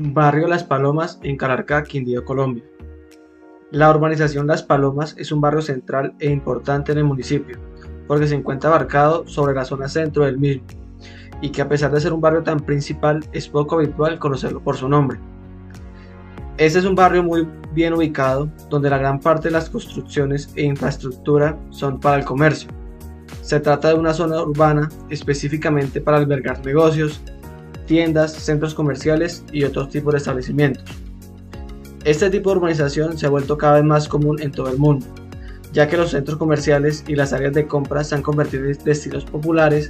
Barrio Las Palomas en Calarcá, Quindío, Colombia. La urbanización Las Palomas es un barrio central e importante en el municipio, porque se encuentra abarcado sobre la zona centro del mismo, y que a pesar de ser un barrio tan principal es poco habitual conocerlo por su nombre. Este es un barrio muy bien ubicado, donde la gran parte de las construcciones e infraestructura son para el comercio. Se trata de una zona urbana específicamente para albergar negocios, tiendas, centros comerciales y otros tipos de establecimientos. Este tipo de urbanización se ha vuelto cada vez más común en todo el mundo, ya que los centros comerciales y las áreas de compra se han convertido en destinos populares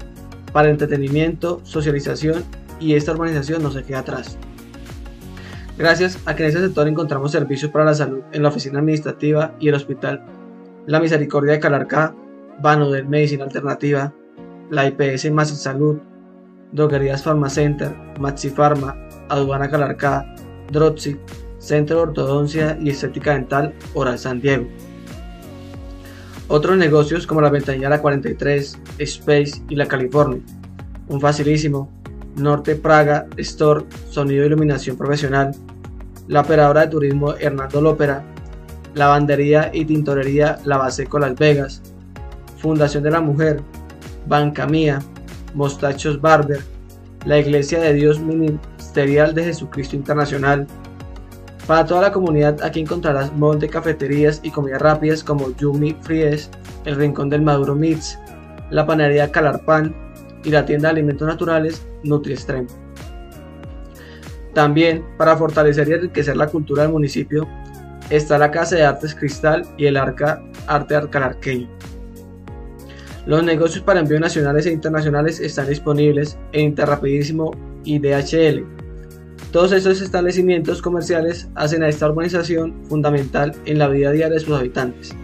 para entretenimiento, socialización y esta urbanización no se queda atrás. Gracias a que en este sector encontramos servicios para la salud en la oficina administrativa y el hospital La Misericordia de Calarcá, Banodel Medicina Alternativa, la IPS Más Salud, Droguerías Farmacenter, Maxi Pharma, Aduana Calarcá, Drotsi, Centro de Ortodoncia y Estética Dental Oral San Diego. Otros negocios como la Ventanilla La 43, Space y La California. Un facilísimo, Norte Praga, Store, Sonido e Iluminación Profesional, la operadora de turismo Hernando Lópera, Lavandería y Tintorería Lavaseco Las Vegas, Fundación de la Mujer, Banca Mía, Mostachos Barber, la Iglesia de Dios Ministerial de Jesucristo Internacional. Para toda la comunidad aquí encontrarás montón de cafeterías y comidas rápidas como Yumi Fries, el Rincón del Maduro Meats, la panadería Calarpan y la tienda de alimentos naturales NutriExtreme. También, para fortalecer y enriquecer la cultura del municipio, está la Casa de Artes Cristal y el Arca Arte Arcalarqueño. Los negocios para envíos nacionales e internacionales están disponibles en Interrapidísimo y DHL. Todos estos establecimientos comerciales hacen a esta urbanización fundamental en la vida diaria de sus habitantes.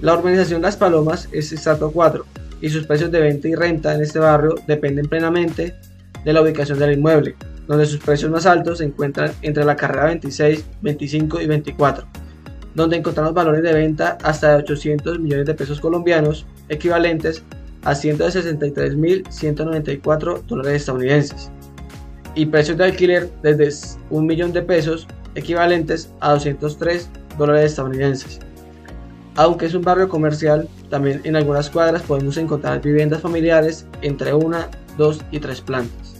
La urbanización Las Palomas es estrato 4 y sus precios de venta y renta en este barrio dependen plenamente de la ubicación del inmueble, donde sus precios más altos se encuentran entre la carrera 26, 25 y 24 donde encontramos valores de venta hasta de 800 millones de pesos colombianos, equivalentes a 163.194 dólares estadounidenses, y precios de alquiler desde 1 millón de pesos, equivalentes a 203 dólares estadounidenses. Aunque es un barrio comercial, también en algunas cuadras podemos encontrar viviendas familiares entre una, dos y tres plantas.